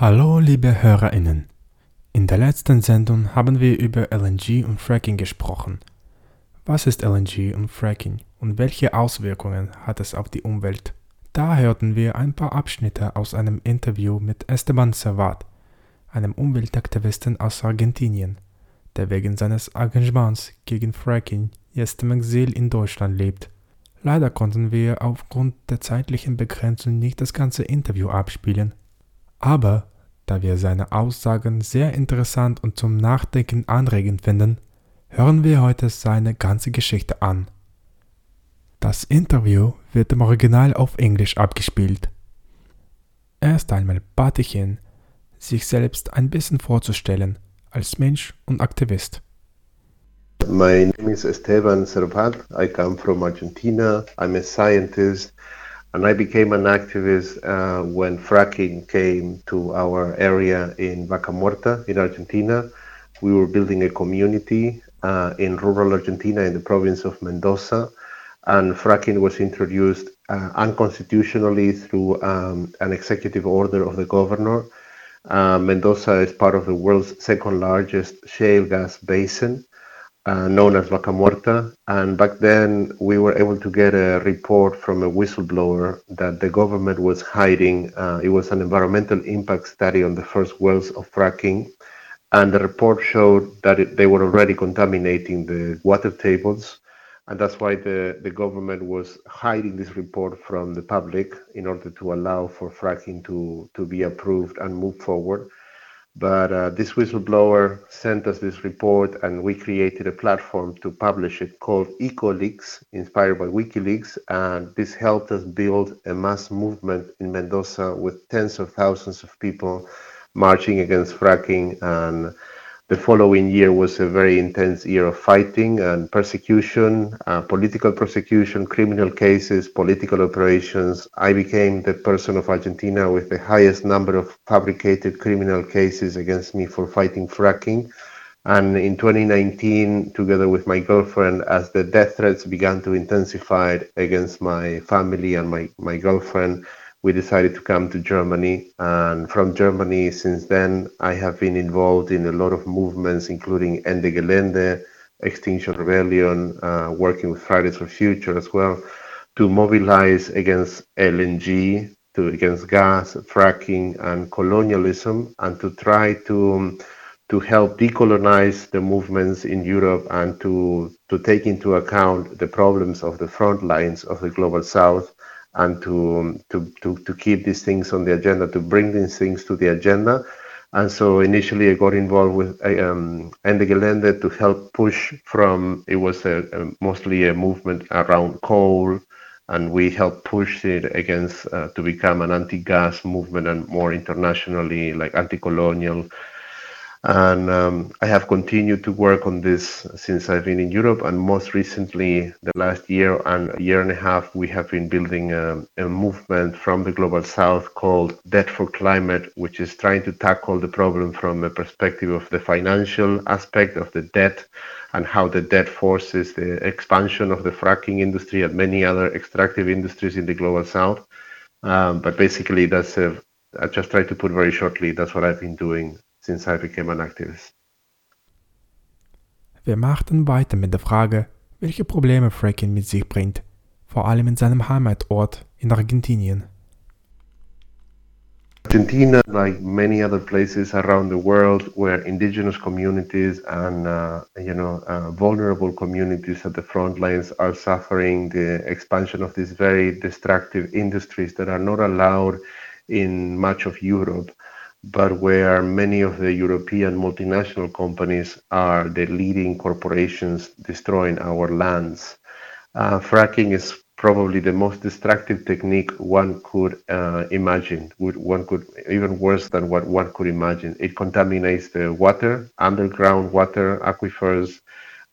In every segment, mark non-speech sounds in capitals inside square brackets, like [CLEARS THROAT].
Hallo, liebe HörerInnen. In der letzten Sendung haben wir über LNG und Fracking gesprochen. Was ist LNG und Fracking und welche Auswirkungen hat es auf die Umwelt? Da hörten wir ein paar Abschnitte aus einem Interview mit Esteban Servat, einem Umweltaktivisten aus Argentinien, der wegen seines Engagements gegen Fracking jetzt im Exil in Deutschland lebt. Leider konnten wir aufgrund der zeitlichen Begrenzung nicht das ganze Interview abspielen. Aber da wir seine Aussagen sehr interessant und zum Nachdenken anregend finden, hören wir heute seine ganze Geschichte an. Das Interview wird im Original auf Englisch abgespielt. Erst einmal bat ich ihn, sich selbst ein bisschen vorzustellen als Mensch und Aktivist. My name is Esteban Servat. I come from Argentina. I'm a scientist and I became an activist uh, when fracking came to our area in Vaca Muerta in Argentina. We were building a community uh, in rural Argentina in the province of Mendoza, and fracking was introduced uh, unconstitutionally through um, an executive order of the governor. Uh, Mendoza is part of the world's second largest shale gas basin uh, known as Vaca Muerta. And back then, we were able to get a report from a whistleblower that the government was hiding. Uh, it was an environmental impact study on the first wells of fracking. And the report showed that it, they were already contaminating the water tables. And that's why the, the government was hiding this report from the public in order to allow for fracking to, to be approved and move forward. But uh, this whistleblower sent us this report, and we created a platform to publish it called EcoLeaks, inspired by WikiLeaks. And this helped us build a mass movement in Mendoza with tens of thousands of people marching against fracking and the following year was a very intense year of fighting and persecution, uh, political persecution, criminal cases, political operations. I became the person of Argentina with the highest number of fabricated criminal cases against me for fighting fracking. And in 2019, together with my girlfriend, as the death threats began to intensify against my family and my, my girlfriend, we decided to come to Germany. And from Germany, since then, I have been involved in a lot of movements, including Ende Gelände, Extinction Rebellion, uh, working with Fridays for Future as well, to mobilize against LNG, to against gas, fracking, and colonialism, and to try to um, to help decolonize the movements in Europe and to to take into account the problems of the front lines of the global South and to, to, to, to keep these things on the agenda, to bring these things to the agenda. And so initially I got involved with um, Ende Gelände to help push from, it was a, a, mostly a movement around coal, and we helped push it against uh, to become an anti-gas movement and more internationally like anti-colonial and um, I have continued to work on this since I've been in Europe. And most recently, the last year and a year and a half, we have been building a, a movement from the global south called Debt for Climate, which is trying to tackle the problem from a perspective of the financial aspect of the debt and how the debt forces the expansion of the fracking industry and many other extractive industries in the global south. Um, but basically, that's a, I just try to put very shortly, that's what I've been doing since I became an activist. Wir machten weiter mit der Frage, welche Probleme Fracking mit sich bringt, vor allem in seinem Heimatort in Argentinien. Argentina, like many other places around the world, where indigenous communities and uh, you know uh, vulnerable communities at the front lines are suffering the expansion of these very destructive industries that are not allowed in much of Europe but where many of the European multinational companies are the leading corporations destroying our lands. Uh, fracking is probably the most destructive technique one could uh, imagine. One could even worse than what one could imagine. It contaminates the water, underground water aquifers.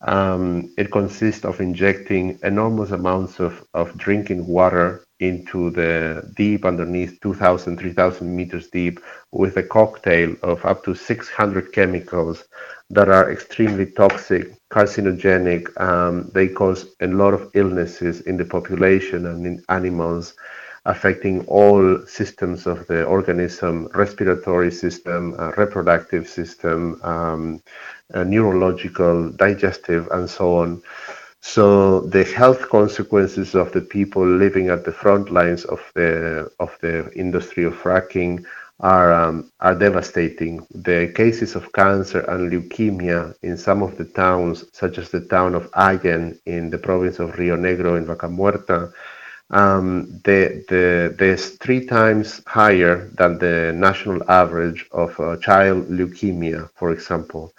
Um, it consists of injecting enormous amounts of, of drinking water into the deep underneath 2,000, 3,000 meters deep with a cocktail of up to 600 chemicals that are extremely toxic, carcinogenic. Um, they cause a lot of illnesses in the population and in animals. affecting all systems of the organism, respiratory system, uh, reproductive system, um, uh, neurological, digestive, and so on. So the health consequences of the people living at the front lines of the of the industry of fracking are um, are devastating. The cases of cancer and leukemia in some of the towns, such as the town of Allen in the province of Rio Negro in Vaca Muerta, um, the, the, there's three times higher than the national average of uh, child leukemia, for example.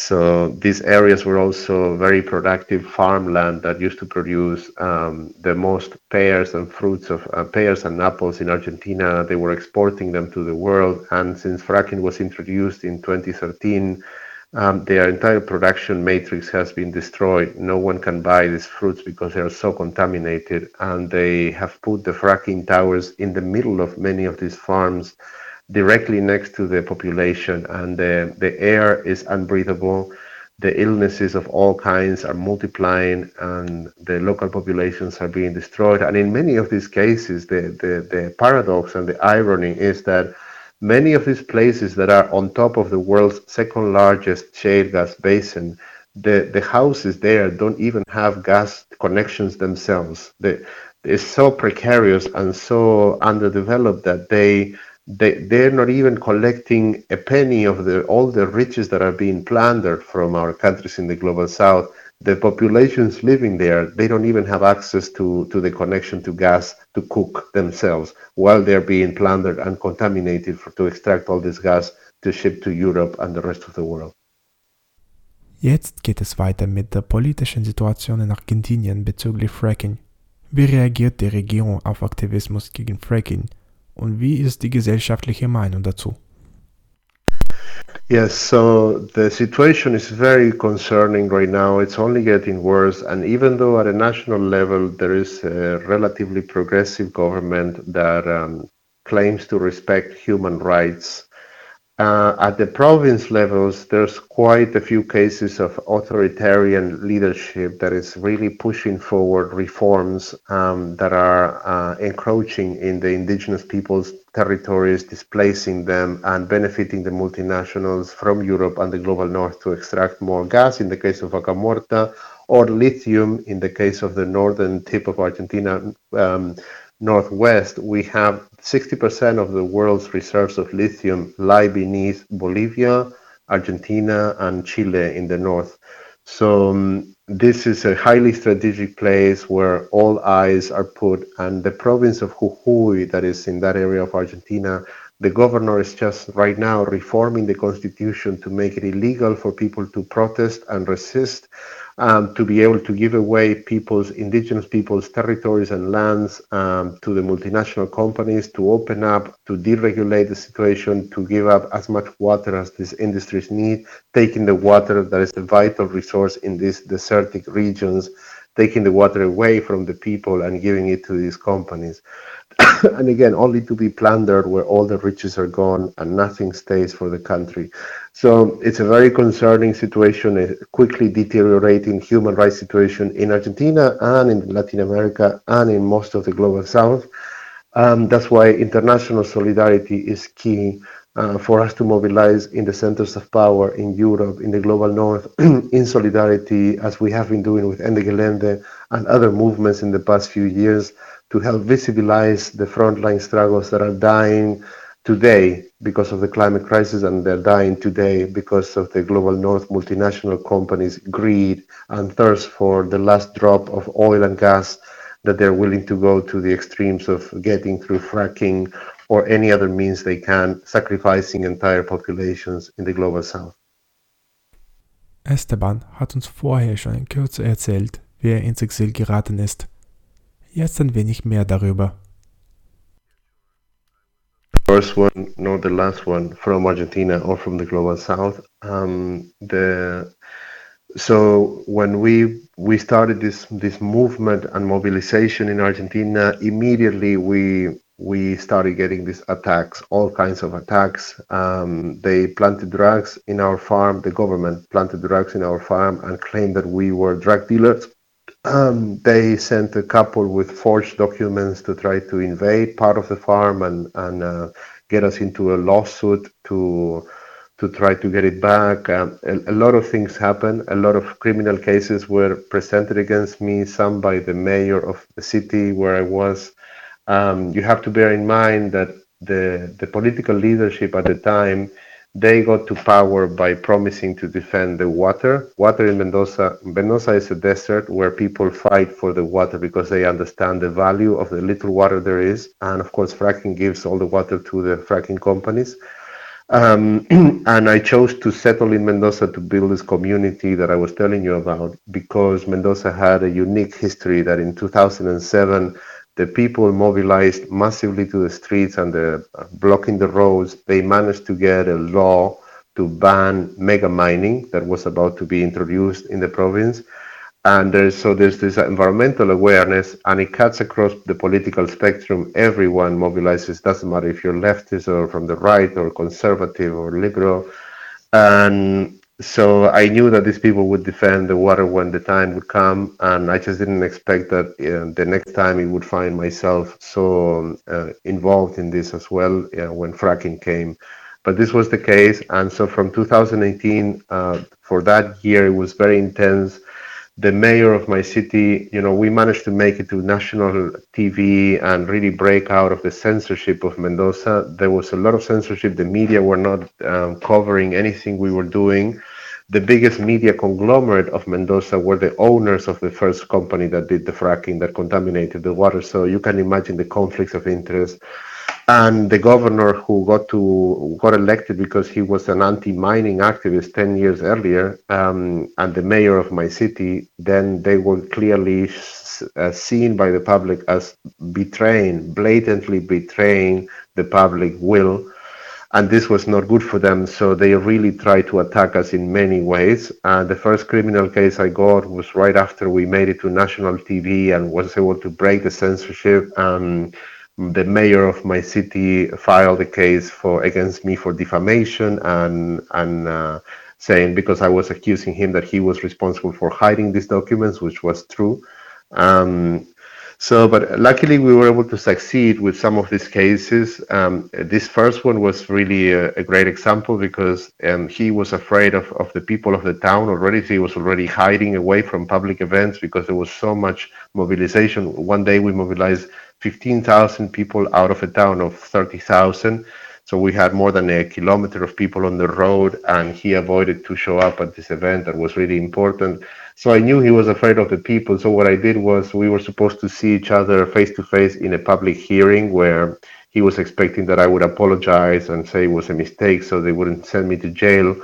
So these areas were also very productive farmland that used to produce um, the most pears and fruits of uh, pears and apples in Argentina. They were exporting them to the world, and since fracking was introduced in 2013, um, their entire production matrix has been destroyed. No one can buy these fruits because they are so contaminated, and they have put the fracking towers in the middle of many of these farms, directly next to the population, and the, the air is unbreathable. The illnesses of all kinds are multiplying, and the local populations are being destroyed. And in many of these cases, the, the, the paradox and the irony is that Many of these places that are on top of the world's second largest shale gas basin, the, the houses there don't even have gas connections themselves. They, it's so precarious and so underdeveloped that they they they're not even collecting a penny of the all the riches that are being plundered from our countries in the global south the populations living there, they don't even have access to, to the connection to gas to cook themselves while they're being plundered and contaminated for, to extract all this gas to ship to Europe and the rest of the world. Jetzt geht es weiter mit der politischen Situation in Argentinien bezüglich Fracking. Wie reagiert die Regierung auf Aktivismus gegen Fracking und wie ist die gesellschaftliche Meinung dazu? Yes, so the situation is very concerning right now. It's only getting worse. And even though at a national level there is a relatively progressive government that um, claims to respect human rights, at the province levels, there's quite a few cases of authoritarian leadership that is really pushing forward reforms um, that are uh, encroaching in the indigenous peoples' territories, displacing them, and benefiting the multinationals from Europe and the global north to extract more gas in the case of Vaca Muerta, or lithium in the case of the northern tip of Argentina. Um, northwest, we have 60% of the world's reserves of lithium lie beneath Bolivia, Argentina, and Chile in the north. So um, this is a highly strategic place where all eyes are put, and the province of Jujuy, that is in that area of Argentina, the governor is just right now reforming the constitution to make it illegal for people to protest and resist um, to be able to give away people's indigenous people's territories and lands um, to the multinational companies to open up to deregulate the situation to give up as much water as these industries need taking the water that is a vital resource in these desertic regions taking the water away from the people and giving it to these companies [COUGHS] and again, only to be plundered where all the riches are gone and nothing stays for the country. So it's a very concerning situation, a quickly deteriorating human rights situation in Argentina and in Latin America and in most of the global south. Um, that's why international solidarity is key uh, for us to mobilize in the centers of power in Europe, in the global north, [CLEARS THROAT] in solidarity, as we have been doing with Ende Gelände and other movements in the past few years to help visibilize the frontline struggles that are dying today because of the climate crisis and they're dying today because of the global north multinational companies greed and thirst for the last drop of oil and gas that they're willing to go to the extremes of getting through fracking or any other means they can sacrificing entire populations in the global south. Esteban hat uns vorher schon in Kürze erzählt, wie er ins Exil geraten ist Jetzt ein wenig mehr darüber. First one, not the last one, from Argentina or from the global south. Um, the so when we we started this this movement and mobilization in Argentina, immediately we we started getting these attacks, all kinds of attacks. Um, they planted drugs in our farm. The government planted drugs in our farm and claimed that we were drug dealers um, they sent a couple with forged documents to try to invade part of the farm and, and uh, get us into a lawsuit to to try to get it back. Um, a, a, lot of things happened. A lot of criminal cases were presented against me, some by the mayor of the city where I was. Um, you have to bear in mind that the, the political leadership at the time, they got to power by promising to defend the water. Water in Mendoza, Mendoza is a desert where people fight for the water because they understand the value of the little water there is. And of course, fracking gives all the water to the fracking companies. Um, [CLEARS THROAT] and I chose to settle in Mendoza to build this community that I was telling you about because Mendoza had a unique history that in 2007 the people mobilized massively to the streets and the, blocking the roads. They managed to get a law to ban mega mining that was about to be introduced in the province and there's so there's this environmental awareness and it cuts across the political spectrum everyone mobilizes doesn't matter if you're leftist or from the right or conservative or liberal and so i knew that these people would defend the water when the time would come and i just didn't expect that uh, the next time it would find myself so uh, involved in this as well when fracking came. But this was the case and so from 2018 uh, for that year it was very intense the mayor of my city, you know, we managed to make it to national TV and really break out of the censorship of Mendoza. There was a lot of censorship. The media were not um, covering anything we were doing. The biggest media conglomerate of Mendoza were the owners of the first company that did the fracking that contaminated the water. So you can imagine the conflicts of interest and the governor who got to got elected because he was an anti-mining activist 10 years earlier um, and the mayor of my city then they were clearly uh, seen by the public as betraying blatantly betraying the public will. And this was not good for them so they really tried to attack us in many ways. And the first criminal case i got was right after we made it to national tv and was able to break the censorship. Um, the mayor of my city filed a case for against me for defamation and and uh, saying because I was accusing him that he was responsible for hiding these documents, which was true. Um, so, but luckily we were able to succeed with some of these cases. Um, this first one was really a, a great example because um, he was afraid of, of the people of the town already. He was already hiding away from public events because there was so much mobilization. One day we mobilized 15,000 people out of a town of 30,000. So we had more than a kilometer of people on the road, and he avoided to show up at this event that was really important. So I knew he was afraid of the people. So what I did was we were supposed to see each other face to face in a public hearing where he was expecting that I would apologize and say it was a mistake so they wouldn't send me to jail.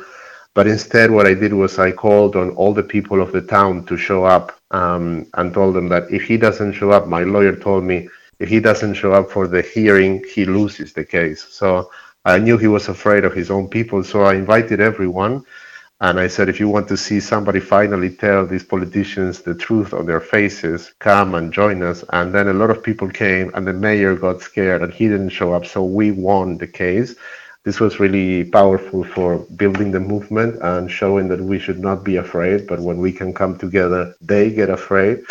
But instead, what I did was I called on all the people of the town to show up um, and told them that if he doesn't show up, my lawyer told me if he doesn't show up for the hearing, he loses the case. So I knew he was afraid of his own people. So I invited everyone. And I said, if you want to see somebody finally tell these politicians the truth on their faces, come and join us. And then a lot of people came, and the mayor got scared and he didn't show up. So we won the case. This was really powerful for building the movement and showing that we should not be afraid, but when we can come together, they get afraid.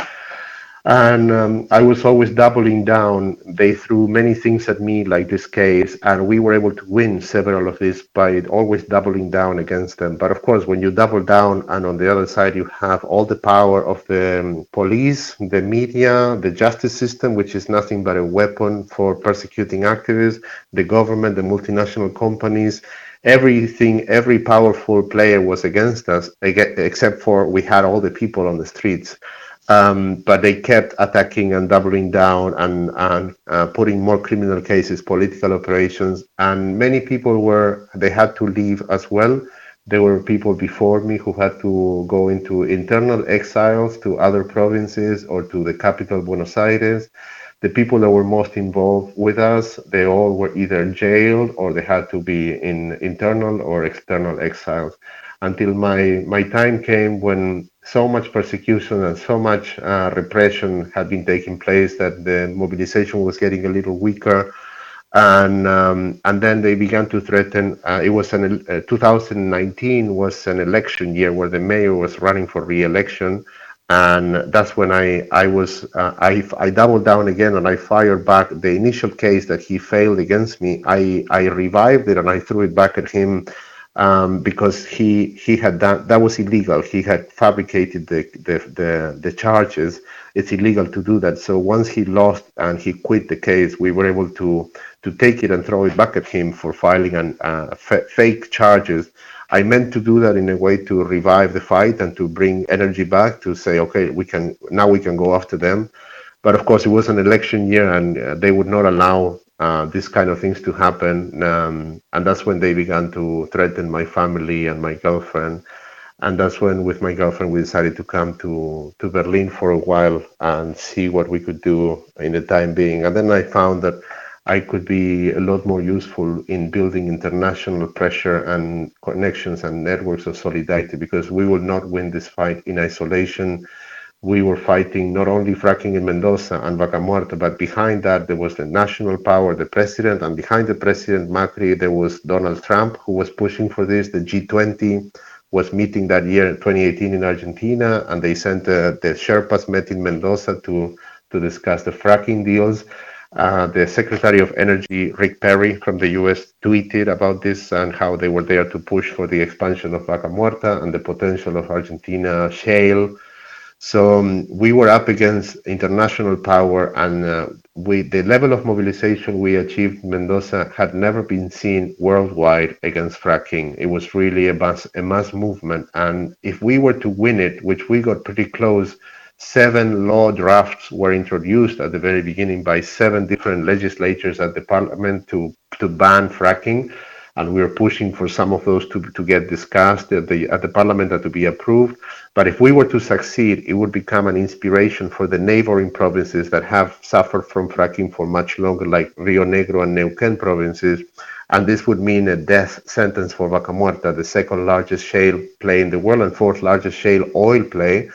And um, I was always doubling down. They threw many things at me, like this case, and we were able to win several of these by always doubling down against them. But of course, when you double down, and on the other side, you have all the power of the um, police, the media, the justice system, which is nothing but a weapon for persecuting activists, the government, the multinational companies, everything, every powerful player was against us, except for we had all the people on the streets. Um, but they kept attacking and doubling down and, and uh, putting more criminal cases, political operations, and many people were they had to leave as well. There were people before me who had to go into internal exiles to other provinces or to the capital, Buenos Aires. The people that were most involved with us, they all were either jailed or they had to be in internal or external exiles until my, my time came when so much persecution and so much uh, repression had been taking place that the mobilization was getting a little weaker. And um, and then they began to threaten. Uh, it was an uh, 2019 was an election year where the mayor was running for re-election, and that's when I I was uh, I I doubled down again and I fired back the initial case that he failed against me. I I revived it and I threw it back at him um, because he he had done that was illegal. He had fabricated the, the the the charges. It's illegal to do that. So once he lost and he quit the case, we were able to to take it and throw it back at him for filing an uh, f- fake charges I meant to do that in a way to revive the fight and to bring energy back to say, okay, we can now we can go after them. But of course, it was an election year, and uh, they would not allow uh, these kind of things to happen. Um, and that's when they began to threaten my family and my girlfriend. And that's when, with my girlfriend, we decided to come to to Berlin for a while and see what we could do in the time being. And then I found that I could be a lot more useful in building international pressure and connections and networks of solidarity because we will not win this fight in isolation. We were fighting not only fracking in Mendoza and Vaca Muerta, but behind that there was the national power, the president, and behind the president Macri there was Donald Trump who was pushing for this. The G20 was meeting that year, 2018, in Argentina, and they sent uh, the Sherpas met in Mendoza to to discuss the fracking deals. Uh, the Secretary of Energy, Rick Perry from the US, tweeted about this and how they were there to push for the expansion of Vaca Muerta and the potential of Argentina shale. So um, we were up against international power, and uh, we, the level of mobilization we achieved Mendoza had never been seen worldwide against fracking. It was really a mass, a mass movement, and if we were to win it, which we got pretty close seven law drafts were introduced at the very beginning by seven different legislatures at the parliament to, to ban fracking. And we are pushing for some of those to, to get discussed at the, at the parliament and to be approved. But if we were to succeed, it would become an inspiration for the neighboring provinces that have suffered from fracking for much longer, like Rio Negro and Neuquén provinces. And this would mean a death sentence for Vaca Muerta, the second largest shale play in the world and fourth largest shale oil play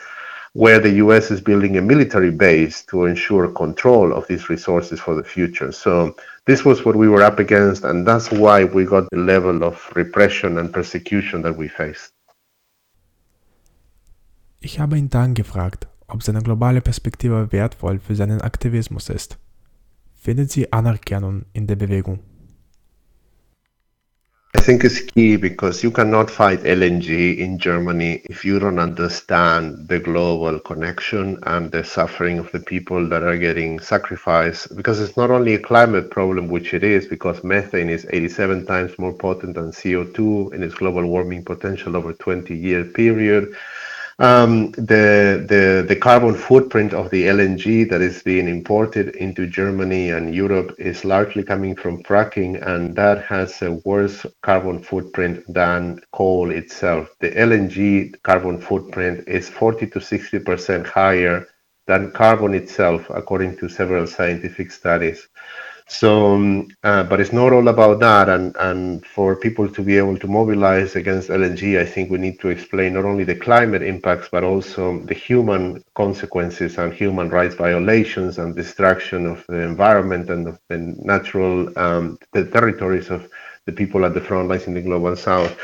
where the US is building a military base to ensure control of these resources for the future. So this was what we were up against, and that's why we got the level of repression and persecution that we faced. Ich habe ihn dann gefragt, ob seine globale Perspektive wertvoll für seinen Aktivismus ist. Findet sie Anerkennung in der Bewegung? I think it's key because you cannot fight LNG in Germany if you don't understand the global connection and the suffering of the people that are getting sacrificed. Because it's not only a climate problem, which it is, because methane is 87 times more potent than CO2 in its global warming potential over 20 year period. Um, the, the, the carbon footprint of the LNG that is being imported into Germany and Europe is largely coming from fracking, and that has a worse carbon footprint than coal itself. The LNG carbon footprint is 40 to 60% higher than carbon itself, according to several scientific studies. So, um, uh, but it's not all about that. And, and for people to be able to mobilize against LNG, I think we need to explain not only the climate impacts, but also the human consequences and human rights violations and destruction of the environment and of the natural um, the territories of the people at the front lines in the global south.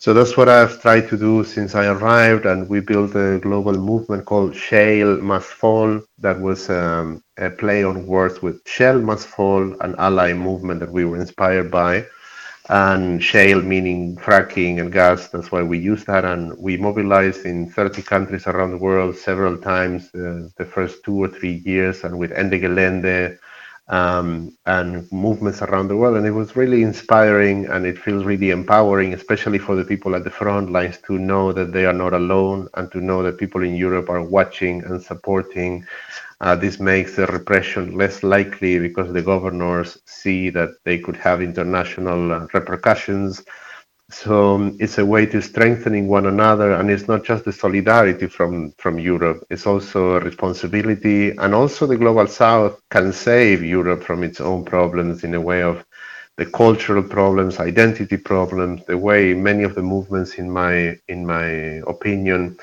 So that's what I've tried to do since I arrived, and we built a global movement called Shale Must Fall. That was um, a play on words with Shell Must Fall, an ally movement that we were inspired by, and shale meaning fracking and gas. That's why we use that, and we mobilized in 30 countries around the world several times uh, the first two or three years, and with Ende Gelände um, and movements around the world. And it was really inspiring and it feels really empowering, especially for the people at the front lines to know that they are not alone and to know that people in Europe are watching and supporting. Uh, this makes the repression less likely because the governors see that they could have international uh, repercussions so um, it's a way to strengthening one another, and it's not just the solidarity from from Europe. It's also a responsibility, and also the global South can save Europe from its own problems in a way of the cultural problems, identity problems, the way many of the movements, in my in my opinion,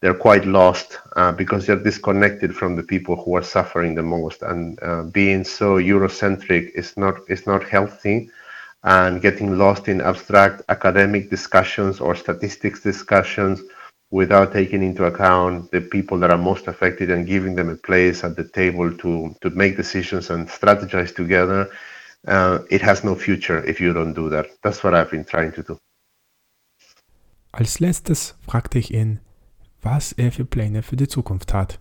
they're quite lost uh, because they're disconnected from the people who are suffering the most, and uh, being so Eurocentric is not is not healthy and getting lost in abstract academic discussions or statistics discussions without taking into account the people that are most affected and giving them a place at the table to, to make decisions and strategize together, uh, it has no future if you don't do that. That's what I've been trying to do. Als letztes fragte ich ihn, was er für Pläne für die Zukunft hat.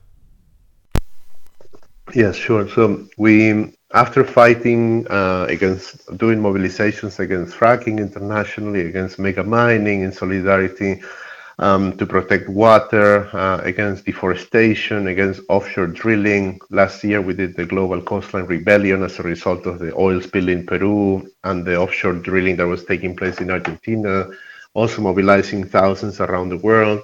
Yes, sure. So we, after fighting uh, against, doing mobilizations against fracking internationally, against mega mining in solidarity, um, to protect water, uh, against deforestation, against offshore drilling. Last year, we did the Global Coastline Rebellion as a result of the oil spill in Peru and the offshore drilling that was taking place in Argentina, also mobilizing thousands around the world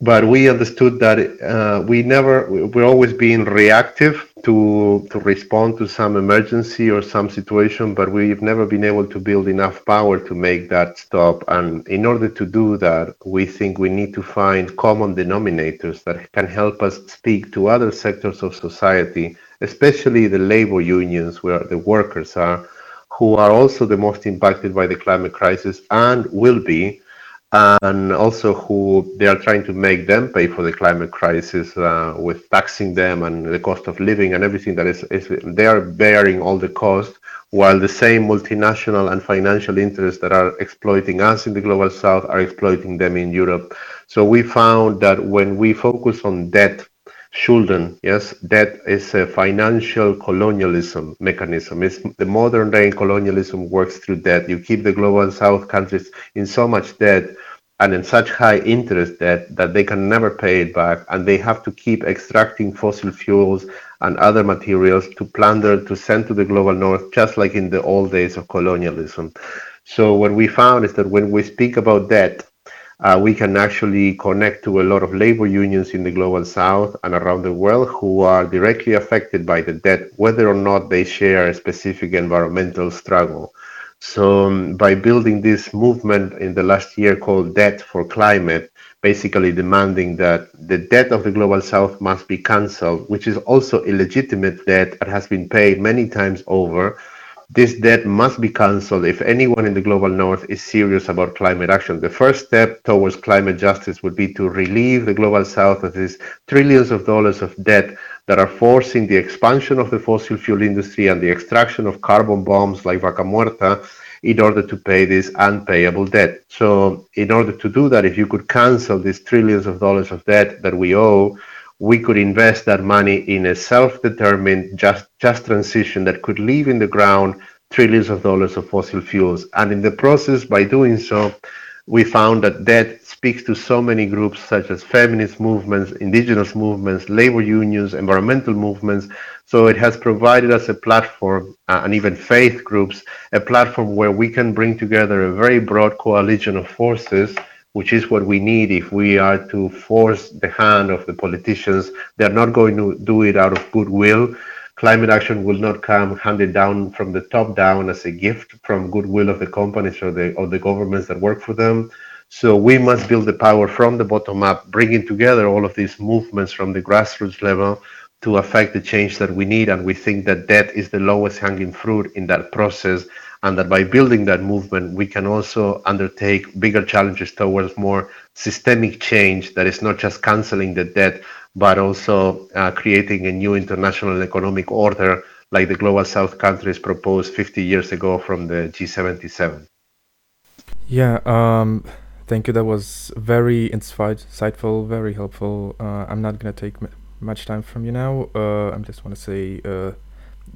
but we understood that uh, we never we're always being reactive to to respond to some emergency or some situation but we've never been able to build enough power to make that stop. And in order to do that we think we need to find common denominators that can help us speak to other sectors of society especially the labor unions where the workers are who are also the most impacted by the climate crisis and will be and also who they are trying to make them pay for the climate crisis uh, with taxing them and the cost of living and everything that is, is they are bearing all the cost while the same multinational and financial interests that are exploiting us in the global south are exploiting them in Europe. So we found that when we focus on debt Schulden, yes, debt is a financial colonialism mechanism. It's the modern day colonialism works through debt. You keep the global south countries in so much debt and in such high interest debt that they can never pay it back and they have to keep extracting fossil fuels and other materials to plunder to send to the global north just like in the old days of colonialism so what we found is that when we speak about debt uh, we can actually connect to a lot of labor unions in the global south and around the world who are directly affected by the debt, whether or not they share a specific environmental struggle. So, um, by building this movement in the last year called Debt for Climate, basically demanding that the debt of the global south must be cancelled, which is also illegitimate debt that has been paid many times over this debt must be cancelled if anyone in the global north is serious about climate action. The first step towards climate justice would be to relieve the global south of these trillions of dollars of debt that are forcing the expansion of the fossil fuel industry and the extraction of carbon bombs like Vaca Muerta in order to pay this unpayable debt. So, in order to do that, if you could cancel these trillions of dollars of debt that we owe, we could invest that money in a self-determined just just transition that could leave in the ground trillions of dollars of fossil fuels. And in the process by doing so we found that that speaks to so many groups such as feminist movements indigenous movements labor unions environmental movements. So it has provided us a platform uh, and even faith groups a platform where we can bring together a very broad coalition of forces which is what we need if we are to force the hand of the politicians. They're not going to do it out of goodwill. Climate action will not come handed down from the top down as a gift from goodwill of the companies or the or the governments that work for them. So we must build the power from the bottom up, bringing together all of these movements from the grassroots level to affect the change that we need. And we think that that is the lowest hanging fruit in that process and that by building that movement, we can also undertake bigger challenges towards more systemic change that is not just canceling the debt, but also uh, creating a new international economic order like the Global South countries proposed 50 years ago from the G77. Yeah, um, thank you. That was very insightful, very helpful. Uh, I'm not going to take much time from you now. Uh, I just want to say uh,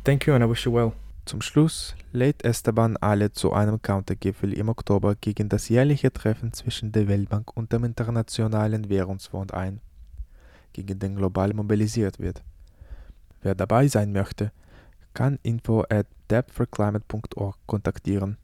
thank you and I wish you well. Zum Schluss lädt Esteban alle zu einem Countergipfel im Oktober gegen das jährliche Treffen zwischen der Weltbank und dem Internationalen Währungsfonds ein, gegen den global mobilisiert wird. Wer dabei sein möchte, kann info at debtforclimate.org kontaktieren.